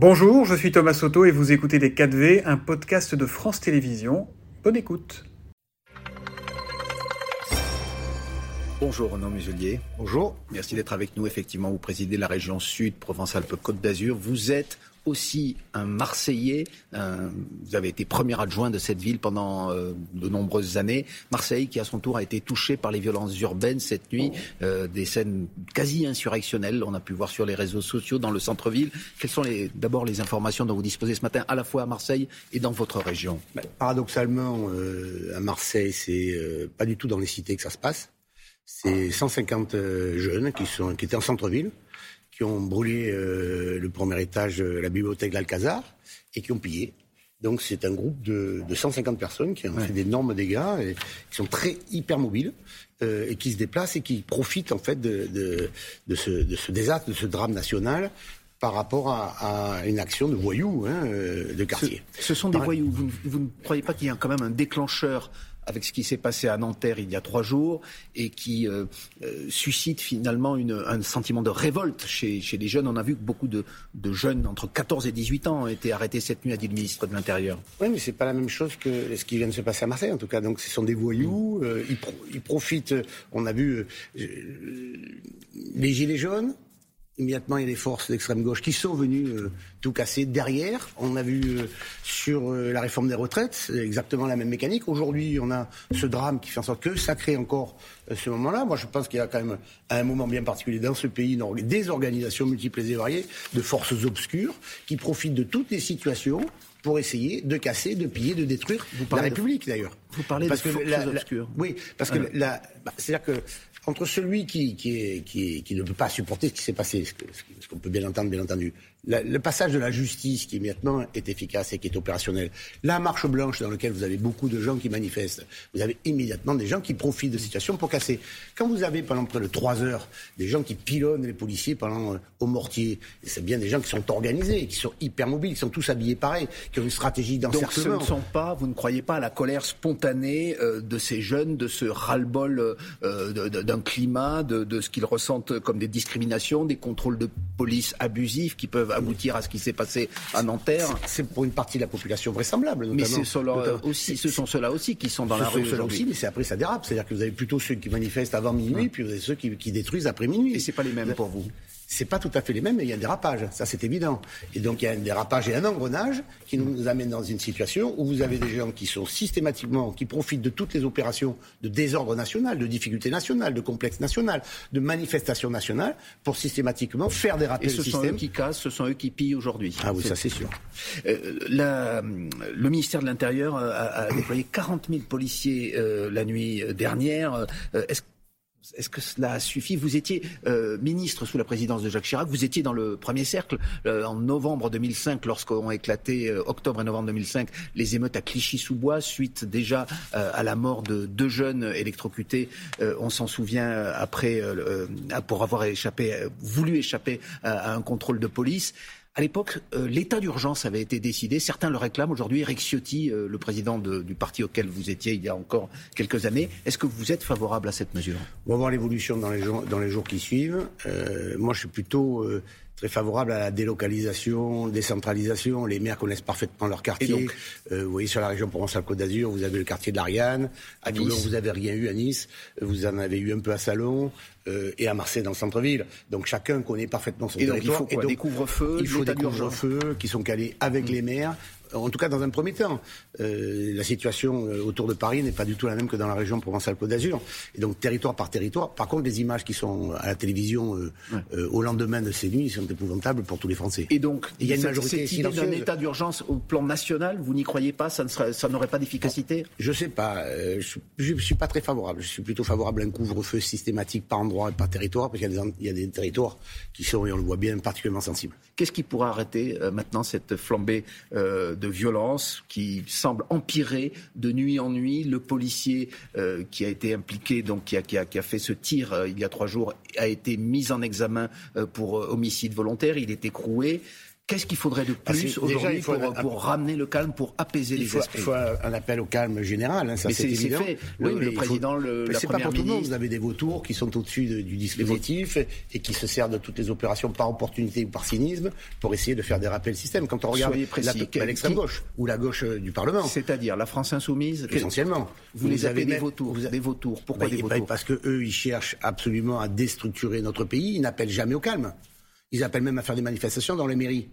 Bonjour, je suis Thomas Soto et vous écoutez Les 4V, un podcast de France Télévisions. Bonne écoute. Bonjour Renaud Muselier. Bonjour. Merci d'être avec nous. Effectivement, vous présidez la région Sud, Provence-Alpes-Côte d'Azur. Vous êtes aussi un Marseillais. vous avez été premier adjoint de cette ville pendant euh, de nombreuses années. Marseille, qui à son tour a été touché par les violences urbaines cette nuit, euh, des scènes quasi insurrectionnelles. On a pu voir sur les réseaux sociaux dans le centre-ville. Quelles sont d'abord les informations dont vous disposez ce matin, à la fois à Marseille et dans votre région? Bah, Paradoxalement, euh, à Marseille, c'est pas du tout dans les cités que ça se passe. C'est 150 jeunes qui, sont, qui étaient en centre-ville qui ont brûlé euh, le premier étage de la bibliothèque d'Alcazar et qui ont pillé. Donc c'est un groupe de, de 150 personnes qui ont fait d'énormes dégâts et qui sont très hyper mobiles euh, et qui se déplacent et qui profitent en fait de, de, de ce, de ce désastre, de ce drame national par rapport à, à, une action de voyous hein, euh, de quartier. Ce, ce sont des voyous. Vous, vous, ne croyez pas qu'il y a quand même un déclencheur avec ce qui s'est passé à Nanterre il y a trois jours et qui euh, euh, suscite finalement un sentiment de révolte chez, les jeunes. On a vu que beaucoup de, jeunes entre 14 et 18 ans ont été arrêtés cette nuit, a dit le ministre de l'Intérieur. Oui, mais c'est pas la même chose que ce qui vient de se passer à Marseille, en tout cas. Donc, ce sont des voyous. Euh, ils, profitent. On a vu les gilets jaunes immédiatement, il y a des forces d'extrême gauche qui sont venues euh, tout casser derrière. On a vu euh, sur euh, la réforme des retraites exactement la même mécanique. Aujourd'hui, on a ce drame qui fait en sorte que ça crée encore ce moment-là. Moi, je pense qu'il y a quand même un moment bien particulier dans ce pays des organisations multiples et variées de forces obscures qui profitent de toutes les situations pour essayer de casser, de piller, de détruire la République d'ailleurs. Vous parlez parce de forces obscures. Oui, parce que la, bah, c'est-à-dire que entre celui qui, qui, qui, qui, ne peut pas supporter ce qui s'est passé, ce qu'on peut bien entendre, bien entendu, le passage de la justice qui maintenant est efficace et qui est opérationnel, la marche blanche dans laquelle vous avez beaucoup de gens qui manifestent, vous avez immédiatement des gens qui profitent de situation pour casser. Quand vous avez pendant près de trois heures des gens qui pilonnent les policiers pendant euh, au mortier, c'est bien des gens qui sont organisés, qui sont hyper mobiles, qui sont tous habillés pareil, qui ont une stratégie d'encerclement. Donc ce ne sont pas, vous ne croyez pas à la colère spontanée euh, de ces jeunes, de ce ras-le-bol euh, d'un climat, de, de ce qu'ils ressentent comme des discriminations, des contrôles de police abusifs qui peuvent aboutir à ce qui s'est passé à Nanterre. C'est pour une partie de la population vraisemblable. mais ce sont ceux-là aussi qui sont dans la rue aujourd'hui. mais c'est après ça dérape. C'est-à-dire que vous avez plutôt ceux qui manifestent avant minuit, puis vous avez ceux qui, qui détruisent après minuit. Et c'est pas les mêmes pour vous c'est pas tout à fait les mêmes, mais il y a un dérapage, ça c'est évident. Et donc il y a un dérapage et un engrenage qui nous amène dans une situation où vous avez des gens qui sont systématiquement, qui profitent de toutes les opérations de désordre national, de difficultés nationales, de complexes national, de manifestations nationales, pour systématiquement faire déraper et ce sont eux qui cassent, ce sont eux qui pillent aujourd'hui. Ah oui, ça c'est sûr. Euh, le ministère de l'Intérieur a, déployé 40 000 policiers euh, la nuit dernière. Euh, est-ce est-ce que cela suffit Vous étiez euh, ministre sous la présidence de Jacques Chirac, vous étiez dans le premier cercle euh, en novembre 2005, lorsqu'ont éclaté, euh, octobre et novembre 2005, les émeutes à Clichy-sous-Bois, suite déjà à la mort de deux jeunes électrocutés, on s'en souvient, après, pour avoir échappé, voulu échapper à un contrôle de police. À l'époque, euh, l'état d'urgence avait été décidé. Certains le réclament aujourd'hui. Eric Ciotti, euh, le président du parti auquel vous étiez il y a encore quelques années, est-ce que vous êtes favorable à cette mesure? On va voir l'évolution dans les jours, qui suivent. Euh, moi, je suis plutôt très favorable à la délocalisation, décentralisation. Les maires connaissent parfaitement leur quartier. Euh, vous voyez, sur la région Provence-Alpes-Côte d'Azur, vous avez le quartier de l'Ariane. À, Toulon, vous n'avez rien eu à Nice. Vous en avez eu un peu à Salon. Euh, et à Marseille dans le centre-ville. Donc chacun connaît parfaitement son et territoire. Donc, il faut des couvre-feux, il faut des couvre-feux qui sont calés avec mmh. les maires en tout cas dans un premier temps. Euh, la situation euh, autour de Paris n'est pas du tout la même que dans la région Provence-Alpes d'Azur. Et donc territoire par territoire. Par contre, les images qui sont à la télévision euh, au lendemain de ces nuits sont épouvantables pour tous les Français. Et donc, il y a une majorité cette idée d'un état d'urgence au plan national, vous n'y croyez pas? Ça n'aurait pas d'efficacité? Je sais pas. je ne suis pas très favorable. Je suis plutôt favorable à un couvre-feu systématique par endroit et par territoire, parce qu'il y, y, a des territoires qui sont, et on le voit bien, particulièrement sensibles. Qu'est-ce qui pourra arrêter maintenant cette flambée de violence qui semble empirer de nuit en nuit. Le policier euh, qui a été impliqué, donc qui a, fait ce tir euh, il y a trois jours, a été mis en examen euh, pour homicide volontaire. Il est écroué. Qu'est-ce qu'il faudrait de plus aujourd'hui pour, ramener le calme, pour apaiser les esprits Il faut un appel au calme général, hein, ça c'est évident. Fait. Oui, mais le président, le, C'est pas pour tout le monde. Vous avez des vautours qui sont au-dessus du dispositif et qui se servent de toutes les opérations par opportunité ou par cynisme pour essayer de faire déraper le système. Quand on regarde l'extrême gauche ou la gauche euh, du Parlement. C'est-à-dire la France insoumise Essentiellement. Vous, les appelez des vautours. Des vautours. Pourquoi bah, des vautours Parce que eux, ils cherchent absolument à déstructurer notre pays. Ils n'appellent jamais au calme. Ils appellent même à faire des manifestations dans les mairies.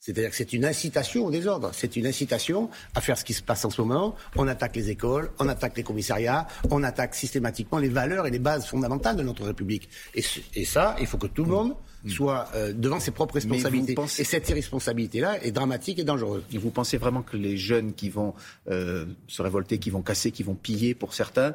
C'est-à-dire que c'est une incitation au désordre. C'est une incitation à faire ce qui se passe en ce moment. On attaque les écoles, on attaque les commissariats, on attaque systématiquement les valeurs et les bases fondamentales de notre République. Et, ça, il faut que tout le monde mm. soit euh, devant ses propres responsabilités. Et cette irresponsabilité-là est dramatique et dangereuse. Et vous pensez vraiment que les jeunes qui vont euh, se révolter, qui vont casser, qui vont piller pour certains,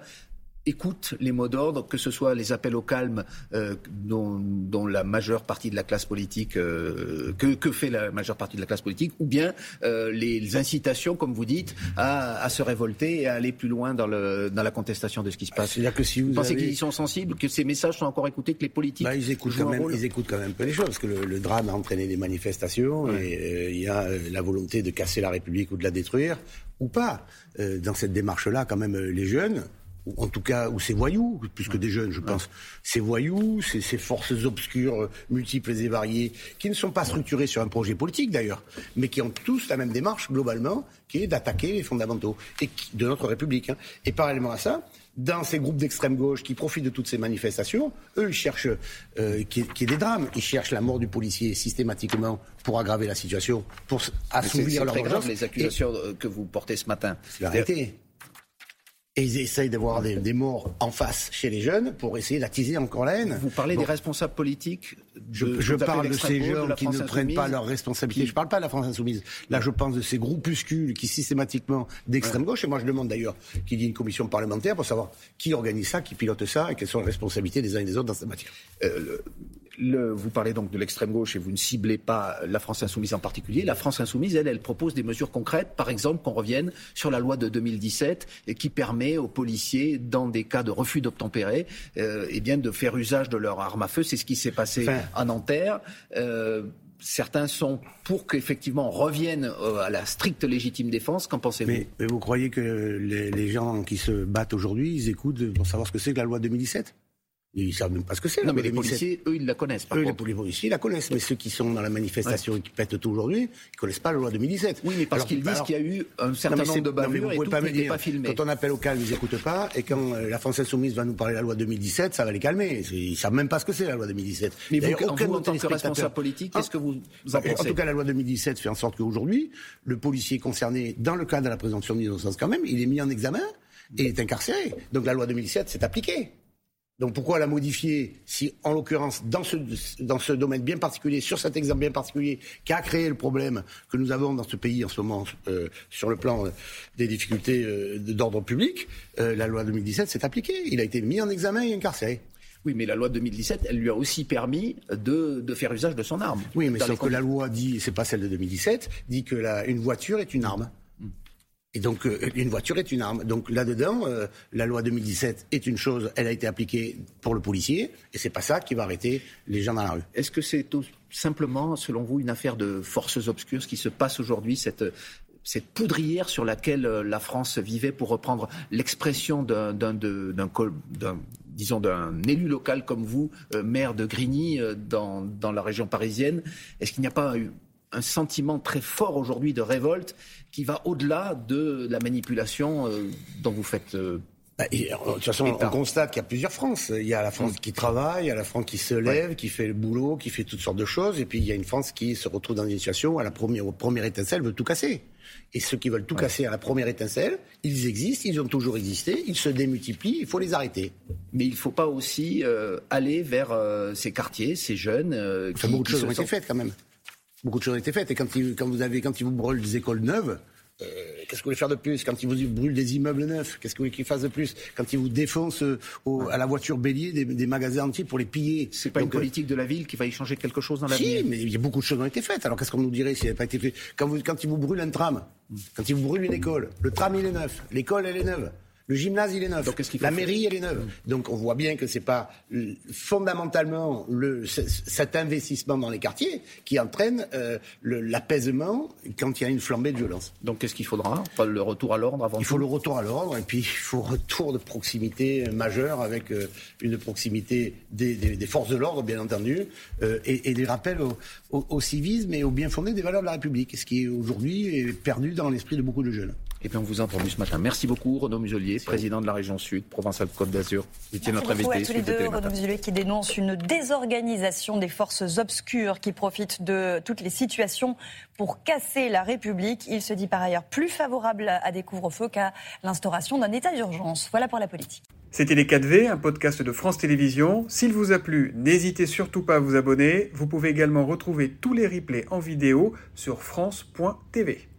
écoute les mots d'ordre, que ce soit les appels au calme euh, dont, dont, la majeure partie de la classe politique, euh, que, que, fait la majeure partie de la classe politique, ou bien euh, les incitations, comme vous dites, à, à, se révolter et à aller plus loin dans, le, dans la contestation de ce qui se passe. C'est-à-dire que si vous, pensez qu'ils sont sensibles, que ces messages sont encore écoutés, que les politiques bah, ils écoutent quand même, ils écoutent quand même un peu les choses, parce que le, drame a entraîné des manifestations et il y a la volonté de casser la République ou de la détruire ou pas. dans cette démarche-là, quand même, les jeunes ou en tout cas, ou ces voyous, plus que des jeunes, je pense, ces voyous, ces, ces, forces obscures, multiples et variées, qui ne sont pas structurées sur un projet politique d'ailleurs, mais qui ont tous la même démarche globalement, qui est d'attaquer les fondamentaux et de notre République. Hein. Et parallèlement à ça, dans ces groupes d'extrême gauche qui profitent de toutes ces manifestations, eux, ils cherchent euh, qui, qui est des drames. Ils cherchent la mort du policier systématiquement pour aggraver la situation, pour assouvir leur grave, les accusations que vous portez ce matin. C'est. Et ils essayent d'avoir des, des, morts en face chez les jeunes pour essayer d'attiser encore la haine. Vous parlez des responsables politiques Je, je parle de ces jeunes qui ne prennent pas leurs responsabilités. Je ne parle pas de la France insoumise. Là, je pense de ces groupuscules qui systématiquement d'extrême gauche. Et moi, je demande d'ailleurs qu'il y ait une commission parlementaire pour savoir qui organise ça, qui pilote ça et quelles sont les responsabilités des uns et des autres dans cette matière. Euh, le, vous parlez donc de l'extrême gauche et vous ne ciblez pas la France insoumise en particulier. La France insoumise, elle, elle propose des mesures concrètes. Par exemple, qu'on revienne sur la loi de 2017 et qui permet aux policiers, dans des cas de refus d'obtempérer, euh, eh bien, de faire usage de leur arme à feu. C'est ce qui s'est passé à Nanterre. Euh, certains sont pour qu'effectivement on revienne euh, à la stricte légitime défense. Qu'en pensez-vous? Mais, vous croyez que les, les gens qui se battent aujourd'hui, ils écoutent pour savoir ce que c'est que la loi 2017 ils savent même pas ce que c'est. Non, mais les policiers, eux, ils la connaissent. eux, les policiers, ils la connaissent. Mais ceux qui sont dans la manifestation et qui pètent tout aujourd'hui, ils connaissent pas la loi 2017. Oui, mais parce qu'ils disent qu'il y a eu un certain nombre de bavures et tout pas filmé. Quand on appelle au calme, ils n'écoutent pas. Et quand euh, la France Insoumise va nous parler de la loi 2017, ça va les calmer. Ils savent même pas ce que c'est la loi 2017. Mais vous, aucun vous, en tant que responsable politique, qu'est-ce que vous en pensez En tout cas, la loi 2017 fait en sorte qu'aujourd'hui, le policier concerné, dans le cadre de la présomption d'innocence quand même, il est mis en examen et est incarcéré. Donc la loi 2017 s'est appliquée. Donc pourquoi la modifier si, en l'occurrence, dans ce, dans ce domaine bien particulier, sur cet exemple bien particulier, qui a créé le problème que nous avons dans ce pays en ce moment euh, sur le plan euh, des difficultés euh, d'ordre public, la loi 2017 s'est appliquée. Il a été mis en examen et incarcéré. Oui, mais la loi 2017, elle lui a aussi permis de, de faire usage de son arme. Oui, mais sauf que la loi dit, c'est pas celle de 2017, dit que la, une voiture est une arme. Et donc, euh, une voiture est une arme. Donc là-dedans, euh, la loi 2017 est une chose, elle a été appliquée pour le policier, et c'est pas ça qui va arrêter les gens dans la rue. Est-ce que c'est tout simplement, selon vous, une affaire de forces obscures, ce qui se passe aujourd'hui, cette, poudrière sur laquelle euh, la France vivait, pour reprendre l'expression d'un, disons d'un élu local comme vous, maire de Grigny, dans, dans la région parisienne, est-ce qu'il n'y a pas eu un sentiment très fort aujourd'hui de révolte qui va au-delà de la manipulation euh, dont vous faites euh, bah, euh, de toute façon, on constate qu'il y a plusieurs France. Il y a la France qui travaille, il y a la France qui se lève, qui fait le boulot, qui fait toutes sortes de choses, et puis il y a une France qui se retrouve dans une situation où à la première, au première étincelle veut tout casser. Et ceux qui veulent tout casser à la première étincelle, ils existent, ils ont toujours existé, ils se démultiplient, il faut les arrêter. Mais il ne faut pas aussi aller vers ces quartiers, ces jeunes. Enfin, beaucoup de choses ont été faites quand même beaucoup de choses ont été faites. Et quand, il, quand vous avez, quand ils vous brûlent des écoles neuves, euh, qu'est-ce que vous voulez faire de plus? Quand ils vous brûlent des immeubles neufs, qu'est-ce que vous voulez qu'ils fassent de plus? Quand ils vous défoncent euh, à la voiture bélier des, magasins entiers pour les piller. C'est pas une euh, politique de la ville qui va y changer quelque chose dans la vie Si, mais il y a beaucoup de choses qui ont été faites. Alors qu'est-ce qu'on nous dirait s'il n'avait pas été fait quand, vous, quand ils vous brûlent un tram, quand ils vous brûlent une école, le tram il est neuf, l'école elle est neuve. Le gymnase, il est neuf. Donc, la mairie, elle est neuve. Donc, on voit bien que c'est pas euh, fondamentalement le, cet investissement dans les quartiers qui entraîne euh, l'apaisement quand il y a une flambée de violence. Donc qu'est-ce qu'il faudra Le retour à l'ordre avant Il faut tout le retour à l'ordre et puis il faut retour de proximité majeur avec euh, une proximité des, des- des forces de l'ordre, bien entendu, euh, et, et des rappels au, au- au civisme et au bien fondé des valeurs de la République, ce qui aujourd'hui est perdu dans l'esprit de beaucoup de jeunes. Et puis on vous a entendu ce matin. Merci beaucoup Renaud Muselier, président de la région Sud, Provençal-Côte d'Azur. Vous étiez notre invité à tous les deux. Renaud Muselier qui dénonce une désorganisation des forces obscures qui profitent de toutes les situations pour casser la République. Il se dit par ailleurs plus favorable à des couvre-feux qu'à l'instauration d'un état d'urgence. Voilà pour la politique. C'était Les 4V, un podcast de France Télévisions. S'il vous a plu, n'hésitez surtout pas à vous abonner. Vous pouvez également retrouver tous les replays en vidéo sur France.tv.